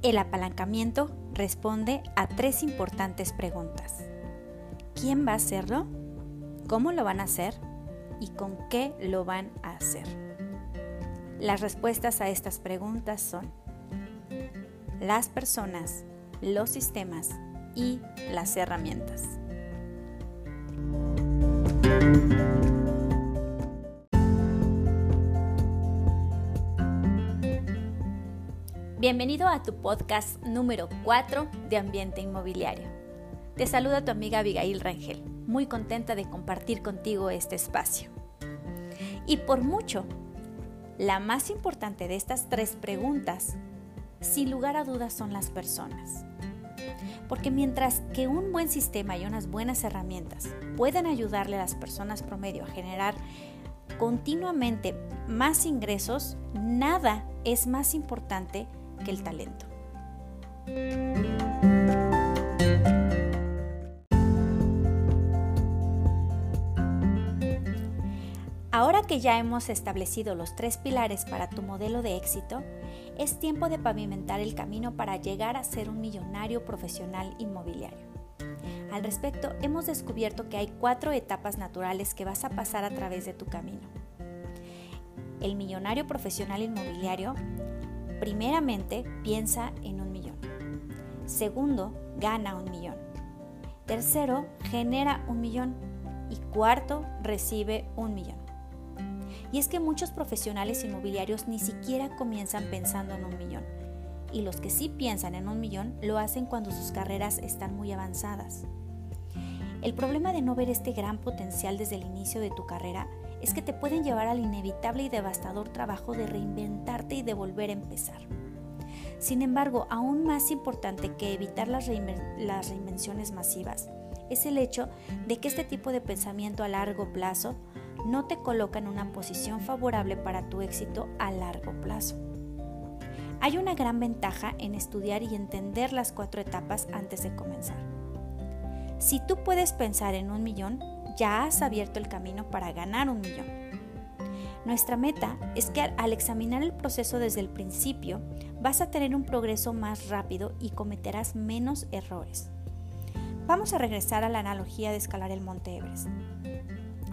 El apalancamiento responde a tres importantes preguntas. ¿Quién va a hacerlo? ¿Cómo lo van a hacer? ¿Y con qué lo van a hacer? Las respuestas a estas preguntas son las personas, los sistemas y las herramientas. Bienvenido a tu podcast número 4 de Ambiente Inmobiliario. Te saluda tu amiga Abigail Rangel, muy contenta de compartir contigo este espacio. Y por mucho, la más importante de estas tres preguntas, sin lugar a dudas, son las personas. Porque mientras que un buen sistema y unas buenas herramientas pueden ayudarle a las personas promedio a generar continuamente más ingresos, nada es más importante el talento. Ahora que ya hemos establecido los tres pilares para tu modelo de éxito, es tiempo de pavimentar el camino para llegar a ser un millonario profesional inmobiliario. Al respecto, hemos descubierto que hay cuatro etapas naturales que vas a pasar a través de tu camino. El millonario profesional inmobiliario Primeramente, piensa en un millón. Segundo, gana un millón. Tercero, genera un millón. Y cuarto, recibe un millón. Y es que muchos profesionales inmobiliarios ni siquiera comienzan pensando en un millón. Y los que sí piensan en un millón lo hacen cuando sus carreras están muy avanzadas. El problema de no ver este gran potencial desde el inicio de tu carrera es que te pueden llevar al inevitable y devastador trabajo de reinventarte y de volver a empezar. Sin embargo, aún más importante que evitar las, reinvenciones masivas es el hecho de que este tipo de pensamiento a largo plazo no te coloca en una posición favorable para tu éxito a largo plazo. Hay una gran ventaja en estudiar y entender las cuatro etapas antes de comenzar. Si tú puedes pensar en un millón, ya has abierto el camino para ganar un millón. Nuestra meta es que al examinar el proceso desde el principio vas a tener un progreso más rápido y cometerás menos errores. Vamos a regresar a la analogía de escalar el Monte Everest.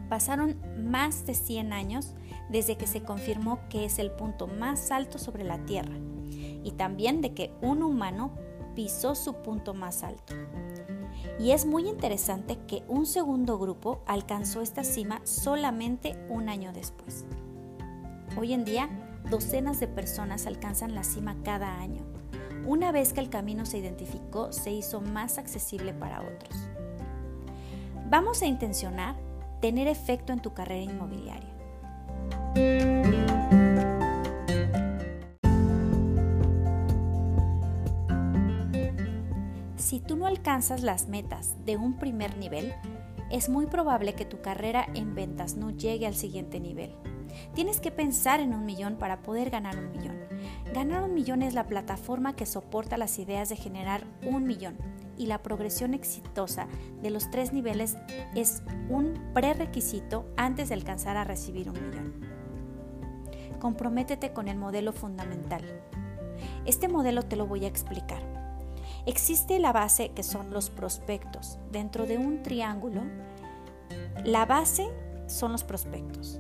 Pasaron más de 100 años desde que se confirmó que es el punto más alto sobre la Tierra y también de que un humano pisó su punto más alto. Y es muy interesante que un segundo grupo alcanzó esta cima solamente un año después. Hoy en día, docenas de personas alcanzan la cima cada año. Una vez que el camino se identificó, se hizo más accesible para otros. Vamos a intencionar tener efecto en tu carrera inmobiliaria. Si tú no alcanzas las metas de un primer nivel, es muy probable que tu carrera en ventas no llegue al siguiente nivel. Tienes que pensar en un millón para poder ganar un millón. Ganar un millón es la plataforma que soporta las ideas de generar un millón y la progresión exitosa de los tres niveles es un prerequisito antes de alcanzar a recibir un millón. Comprométete con el modelo fundamental. Este modelo te lo voy a explicar. Existe la base que son los prospectos. Dentro de un triángulo, la base son los prospectos.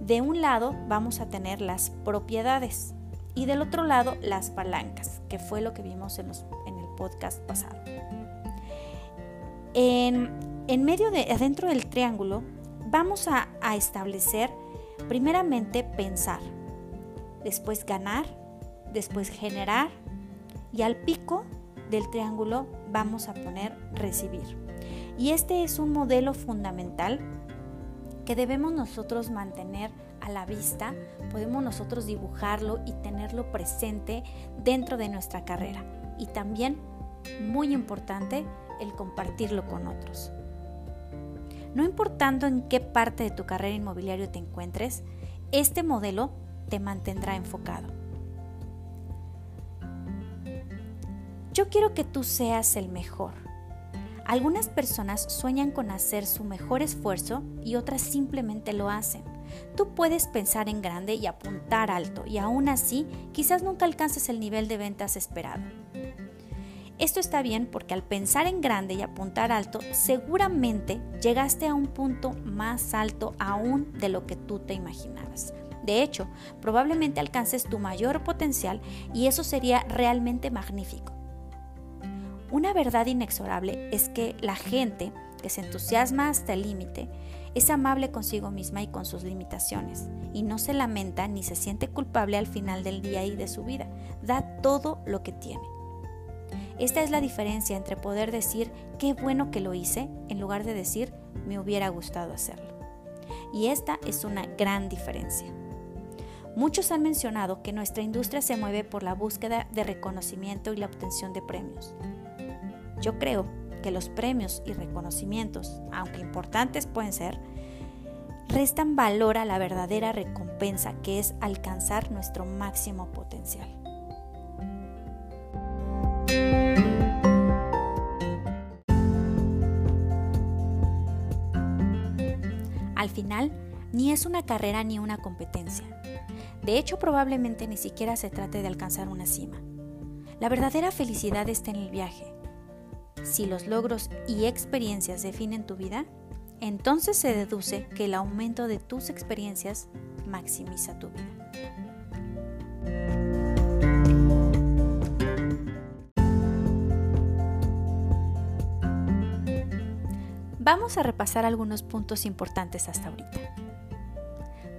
De un lado vamos a tener las propiedades y del otro lado las palancas, que fue lo que vimos en, el podcast pasado. En, medio de, adentro del triángulo, vamos a establecer primeramente pensar, después ganar, después generar y al pico del triángulo vamos a poner recibir. Y este es un modelo fundamental que debemos nosotros mantener a la vista, podemos nosotros dibujarlo y tenerlo presente dentro de nuestra carrera. Y también, muy importante, el compartirlo con otros. No importando en qué parte de tu carrera inmobiliaria te encuentres, este modelo te mantendrá enfocado. Yo quiero que tú seas el mejor. Algunas personas sueñan con hacer su mejor esfuerzo y otras simplemente lo hacen. Tú puedes pensar en grande y apuntar alto y aún así quizás nunca alcances el nivel de ventas esperado. Esto está bien porque al pensar en grande y apuntar alto, seguramente llegaste a un punto más alto aún de lo que tú te imaginabas. De hecho, probablemente alcances tu mayor potencial y eso sería realmente magnífico. Una verdad inexorable es que la gente que se entusiasma hasta el límite es amable consigo misma y con sus limitaciones y no se lamenta ni se siente culpable al final del día y de su vida. Da todo lo que tiene. Esta es la diferencia entre poder decir qué bueno que lo hice en lugar de decir me hubiera gustado hacerlo. Y esta es una gran diferencia. Muchos han mencionado que nuestra industria se mueve por la búsqueda de reconocimiento y la obtención de premios. Yo creo que los premios y reconocimientos, aunque importantes pueden ser, restan valor a la verdadera recompensa que es alcanzar nuestro máximo potencial. Al final, ni es una carrera ni una competencia. De hecho, probablemente ni siquiera se trate de alcanzar una cima. La verdadera felicidad está en el viaje. Si los logros y experiencias definen tu vida, entonces se deduce que el aumento de tus experiencias maximiza tu vida. Vamos a repasar algunos puntos importantes hasta ahorita.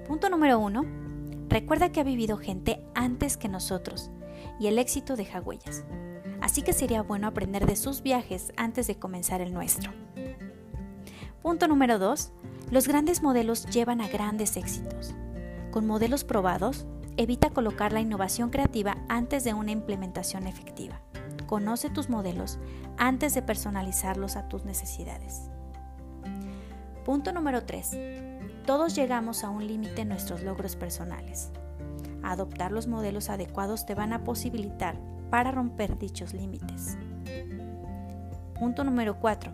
Punto número uno. Recuerda que ha vivido gente antes que nosotros y el éxito deja huellas. Así que sería bueno aprender de sus viajes antes de comenzar el nuestro. Punto número 2. Los grandes modelos llevan a grandes éxitos. Con modelos probados, evita colocar la innovación creativa antes de una implementación efectiva. Conoce tus modelos antes de personalizarlos a tus necesidades. Punto número 3. Todos llegamos a un límite en nuestros logros personales. Adoptar los modelos adecuados te van a posibilitar para romper dichos límites. Punto número 4.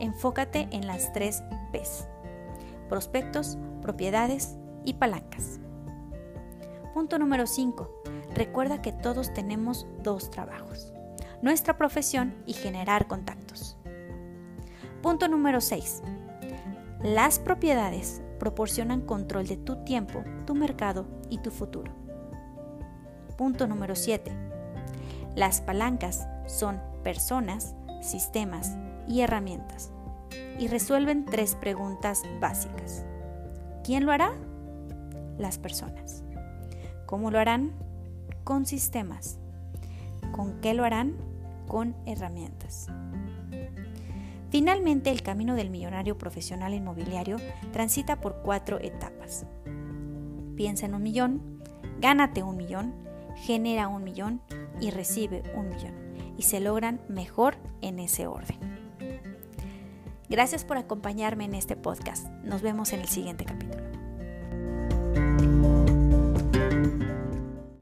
Enfócate en las tres P's. Prospectos, propiedades y palancas. Punto número 5. Recuerda que todos tenemos dos trabajos. Nuestra profesión y generar contactos. Punto número 6. Las propiedades proporcionan control de tu tiempo, tu mercado y tu futuro. Punto número 7. Las palancas son personas, sistemas y herramientas y resuelven tres preguntas básicas. ¿Quién lo hará? Las personas. ¿Cómo lo harán? Con sistemas. ¿Con qué lo harán? Con herramientas. Finalmente, el camino del millonario profesional inmobiliario transita por cuatro etapas. Piensa en un millón, gánate un millón, genera un millón y recibe un millón. Y se logran mejor en ese orden. Gracias por acompañarme en este podcast. Nos vemos en el siguiente capítulo.